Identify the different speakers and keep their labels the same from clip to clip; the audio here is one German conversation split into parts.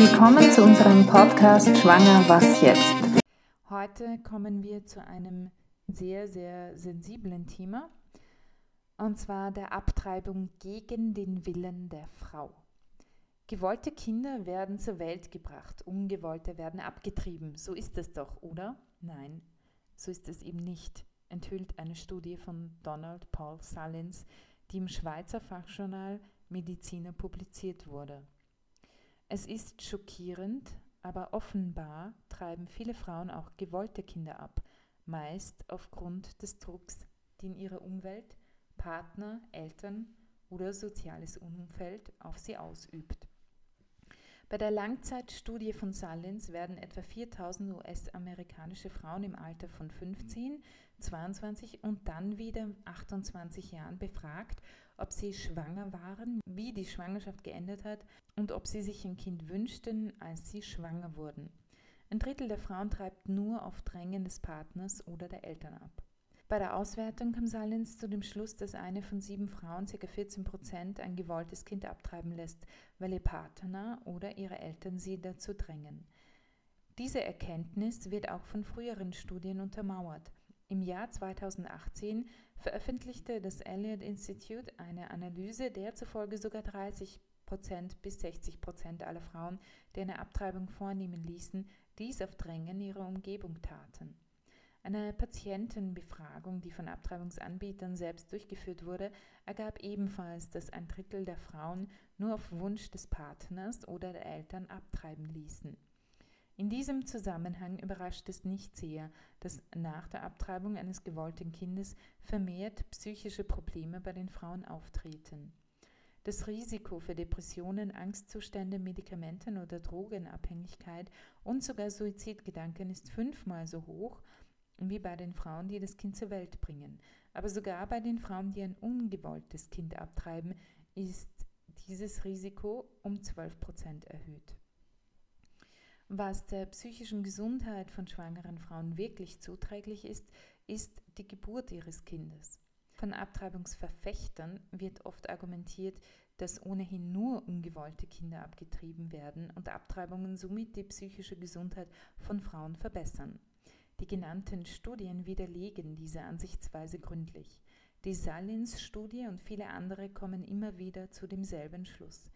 Speaker 1: Willkommen zu unserem Podcast Schwanger, was jetzt?
Speaker 2: Heute kommen wir zu einem sehr, sehr sensiblen Thema, und zwar der Abtreibung gegen den Willen der Frau. Gewollte Kinder werden zur Welt gebracht, ungewollte werden abgetrieben. So ist es doch, oder? Nein, so ist es eben nicht, enthüllt eine Studie von Donald Paul Salins, die im Schweizer Fachjournal Mediziner publiziert wurde. Es ist schockierend, aber offenbar treiben viele Frauen auch gewollte Kinder ab, meist aufgrund des Drucks, den ihre Umwelt, Partner, Eltern oder soziales Umfeld auf sie ausübt. Bei der Langzeitstudie von Salins werden etwa 4000 US-amerikanische Frauen im Alter von 15, 22 und dann wieder 28 Jahren befragt, ob sie schwanger waren, wie die Schwangerschaft geendet hat und ob sie sich ein Kind wünschten, als sie schwanger wurden. Ein Drittel der Frauen treibt nur auf Drängen des Partners oder der Eltern ab. Bei der Auswertung kam Salins zu dem Schluss, dass eine von sieben Frauen, ca. 14 Prozent, ein gewolltes Kind abtreiben lässt, weil ihr Partner oder ihre Eltern sie dazu drängen. Diese Erkenntnis wird auch von früheren Studien untermauert. Im Jahr 2018 veröffentlichte das Elliott Institute eine Analyse, der zufolge sogar 30 Prozent bis 60 Prozent aller Frauen, die eine Abtreibung vornehmen ließen, dies auf Drängen ihrer Umgebung taten. Eine Patientenbefragung, die von Abtreibungsanbietern selbst durchgeführt wurde, ergab ebenfalls, dass ein Drittel der Frauen nur auf Wunsch des Partners oder der Eltern abtreiben ließen. In diesem Zusammenhang überrascht es nicht sehr, dass nach der Abtreibung eines gewollten Kindes vermehrt psychische Probleme bei den Frauen auftreten. Das Risiko für Depressionen, Angstzustände, Medikamenten- oder Drogenabhängigkeit und sogar Suizidgedanken ist fünfmal so hoch wie bei den Frauen, die das Kind zur Welt bringen. Aber sogar bei den Frauen, die ein ungewolltes Kind abtreiben, ist dieses Risiko um 12 Prozent erhöht. Was der psychischen Gesundheit von schwangeren Frauen wirklich zuträglich ist, ist die Geburt ihres Kindes. Von Abtreibungsverfechtern wird oft argumentiert, dass ohnehin nur ungewollte Kinder abgetrieben werden und Abtreibungen somit die psychische Gesundheit von Frauen verbessern. Die genannten Studien widerlegen diese Ansichtsweise gründlich. Die Salins-Studie und viele andere kommen immer wieder zu demselben Schluss.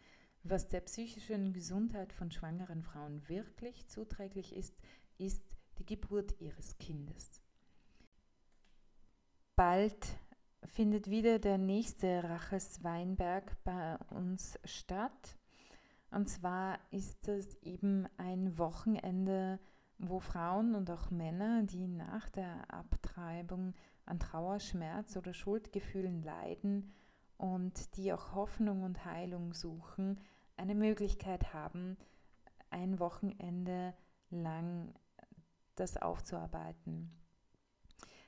Speaker 2: Was der psychischen Gesundheit von schwangeren Frauen wirklich zuträglich ist, ist die Geburt ihres Kindes. Bald findet wieder der nächste Raches Weinberg bei uns statt. Und zwar ist es eben ein Wochenende wo Frauen und auch Männer, die nach der Abtreibung an Trauer, Schmerz oder Schuldgefühlen leiden und die auch Hoffnung und Heilung suchen, eine Möglichkeit haben, ein Wochenende lang das aufzuarbeiten.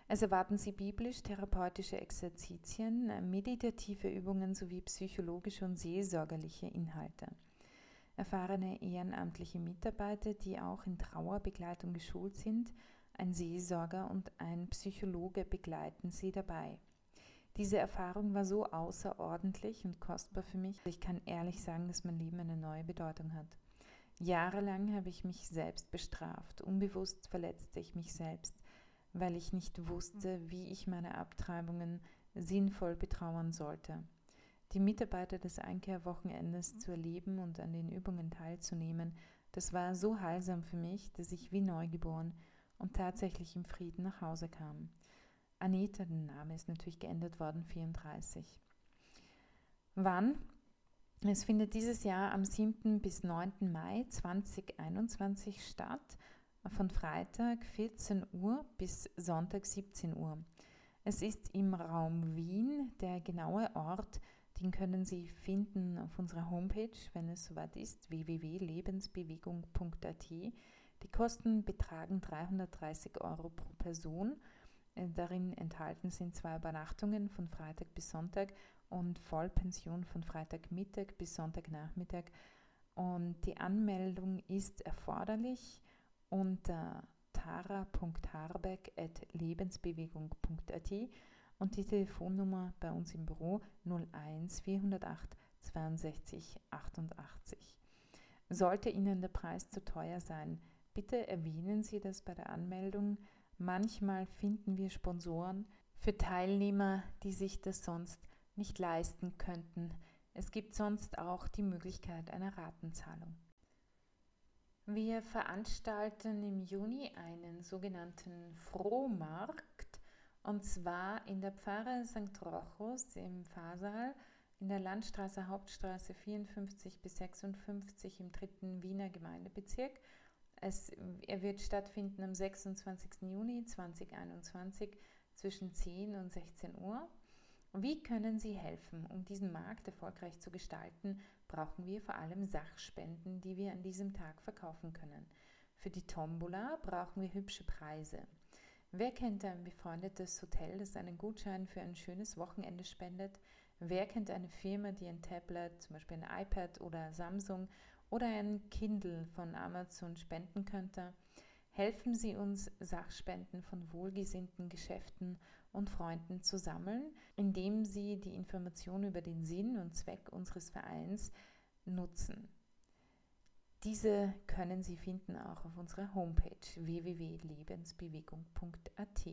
Speaker 2: Es erwarten Sie biblisch-therapeutische Exerzitien, meditative Übungen sowie psychologische und seelsorgerliche Inhalte. Erfahrene ehrenamtliche Mitarbeiter, die auch in Trauerbegleitung geschult sind, ein Seelsorger und ein Psychologe begleiten sie dabei. Diese Erfahrung war so außerordentlich und kostbar für mich. Ich kann ehrlich sagen, dass mein Leben eine neue Bedeutung hat. Jahrelang habe ich mich selbst bestraft. Unbewusst verletzte ich mich selbst, weil ich nicht wusste, wie ich meine Abtreibungen sinnvoll betrauern sollte die Mitarbeiter des Einkehrwochenendes zu erleben und an den Übungen teilzunehmen, das war so heilsam für mich, dass ich wie neugeboren und tatsächlich im Frieden nach Hause kam. Anita, der Name ist natürlich geändert worden, 34. Wann? Es findet dieses Jahr am 7. bis 9. Mai 2021 statt, von Freitag 14 Uhr bis Sonntag 17 Uhr. Es ist im Raum Wien. Der genaue Ort den können Sie finden auf unserer Homepage, wenn es soweit ist, www.lebensbewegung.at. Die Kosten betragen 330 Euro pro Person. Äh, darin enthalten sind zwei Übernachtungen von Freitag bis Sonntag und Vollpension von Freitagmittag bis Sonntagnachmittag. Und die Anmeldung ist erforderlich unter tara.harbeck.lebensbewegung.at und die Telefonnummer bei uns im Büro 01 408 62 88. Sollte Ihnen der Preis zu teuer sein, bitte erwähnen Sie das bei der Anmeldung. Manchmal finden wir Sponsoren für Teilnehmer, die sich das sonst nicht leisten könnten. Es gibt sonst auch die Möglichkeit einer Ratenzahlung. Wir veranstalten im Juni einen sogenannten Frohmarkt und zwar in der Pfarre St. Rochus im Fahrsaal in der Landstraße Hauptstraße 54 bis 56 im dritten Wiener Gemeindebezirk. Es, er wird stattfinden am 26. Juni 2021 zwischen 10 und 16 Uhr. Wie können Sie helfen? Um diesen Markt erfolgreich zu gestalten, brauchen wir vor allem Sachspenden, die wir an diesem Tag verkaufen können. Für die Tombola brauchen wir hübsche Preise. Wer kennt ein befreundetes Hotel, das einen Gutschein für ein schönes Wochenende spendet? Wer kennt eine Firma, die ein Tablet, zum Beispiel ein iPad oder Samsung oder ein Kindle von Amazon spenden könnte? Helfen Sie uns, Sachspenden von wohlgesinnten Geschäften und Freunden zu sammeln, indem Sie die Information über den Sinn und Zweck unseres Vereins nutzen. Diese können Sie finden auch auf unserer Homepage www.lebensbewegung.at.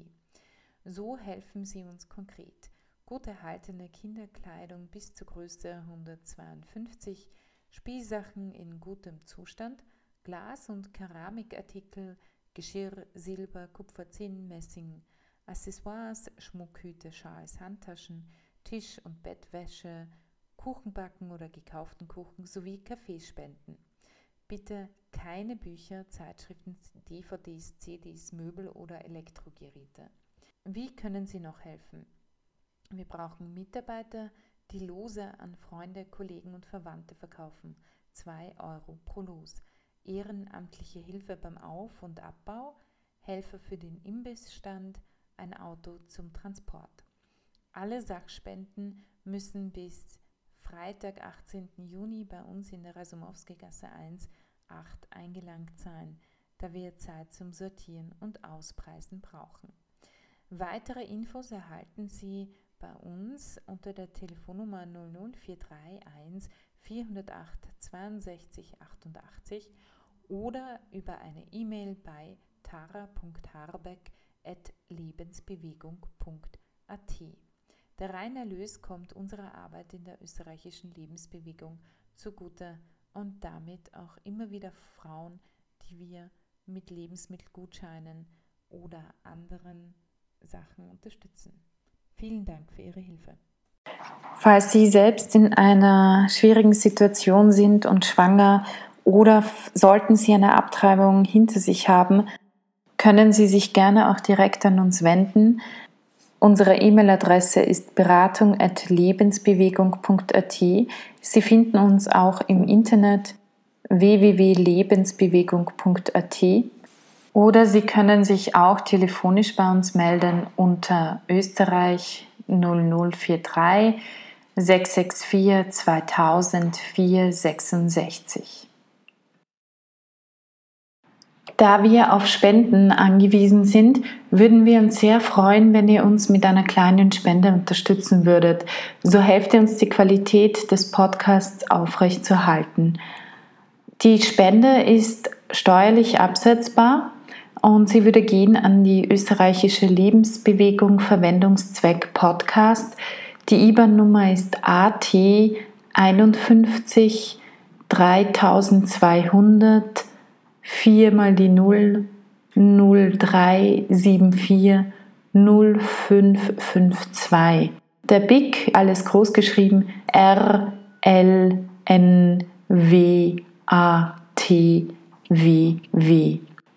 Speaker 2: So helfen Sie uns konkret. Gut erhaltene Kinderkleidung bis zur Größe 152, Spielsachen in gutem Zustand, Glas- und Keramikartikel, Geschirr, Silber, Kupfer, Zinn, Messing, Accessoires, Schmuckhüte, Schals, Handtaschen, Tisch- und Bettwäsche, Kuchenbacken oder gekauften Kuchen sowie Kaffeespenden. Bitte keine Bücher, Zeitschriften, DVDs, CDs, Möbel oder Elektrogeräte. Wie können Sie noch helfen? Wir brauchen Mitarbeiter, die Lose an Freunde, Kollegen und Verwandte verkaufen. 2 Euro pro Los ehrenamtliche Hilfe beim Auf- und Abbau, Helfer für den Imbissstand, ein Auto zum Transport. Alle Sachspenden müssen bis Freitag, 18. Juni bei uns in der Rasumowski-Gasse 1 8 eingelangt sein, da wir Zeit zum Sortieren und Auspreisen brauchen. Weitere Infos erhalten Sie bei uns unter der Telefonnummer 00431 408 62 88 oder über eine E-Mail bei tara.harbeck.lebensbewegung.at. Der reine Erlös kommt unserer Arbeit in der österreichischen Lebensbewegung zugute und damit auch immer wieder Frauen, die wir mit Lebensmittelgutscheinen oder anderen Sachen unterstützen. Vielen Dank für Ihre Hilfe.
Speaker 1: Falls Sie selbst in einer schwierigen Situation sind und schwanger oder sollten Sie eine Abtreibung hinter sich haben, können Sie sich gerne auch direkt an uns wenden. Unsere E-Mail-Adresse ist beratung.lebensbewegung.at. Sie finden uns auch im Internet www.lebensbewegung.at oder Sie können sich auch telefonisch bei uns melden unter Österreich 0043 664 2000 466. Da wir auf Spenden angewiesen sind, würden wir uns sehr freuen, wenn ihr uns mit einer kleinen Spende unterstützen würdet. So helft ihr uns, die Qualität des Podcasts aufrechtzuerhalten. Die Spende ist steuerlich absetzbar und sie würde gehen an die österreichische Lebensbewegung Verwendungszweck Podcast. Die IBAN-Nummer ist AT 51 3200 4 mal die 0 0374 0552. Der BIC, alles groß geschrieben, R L N W A T W W.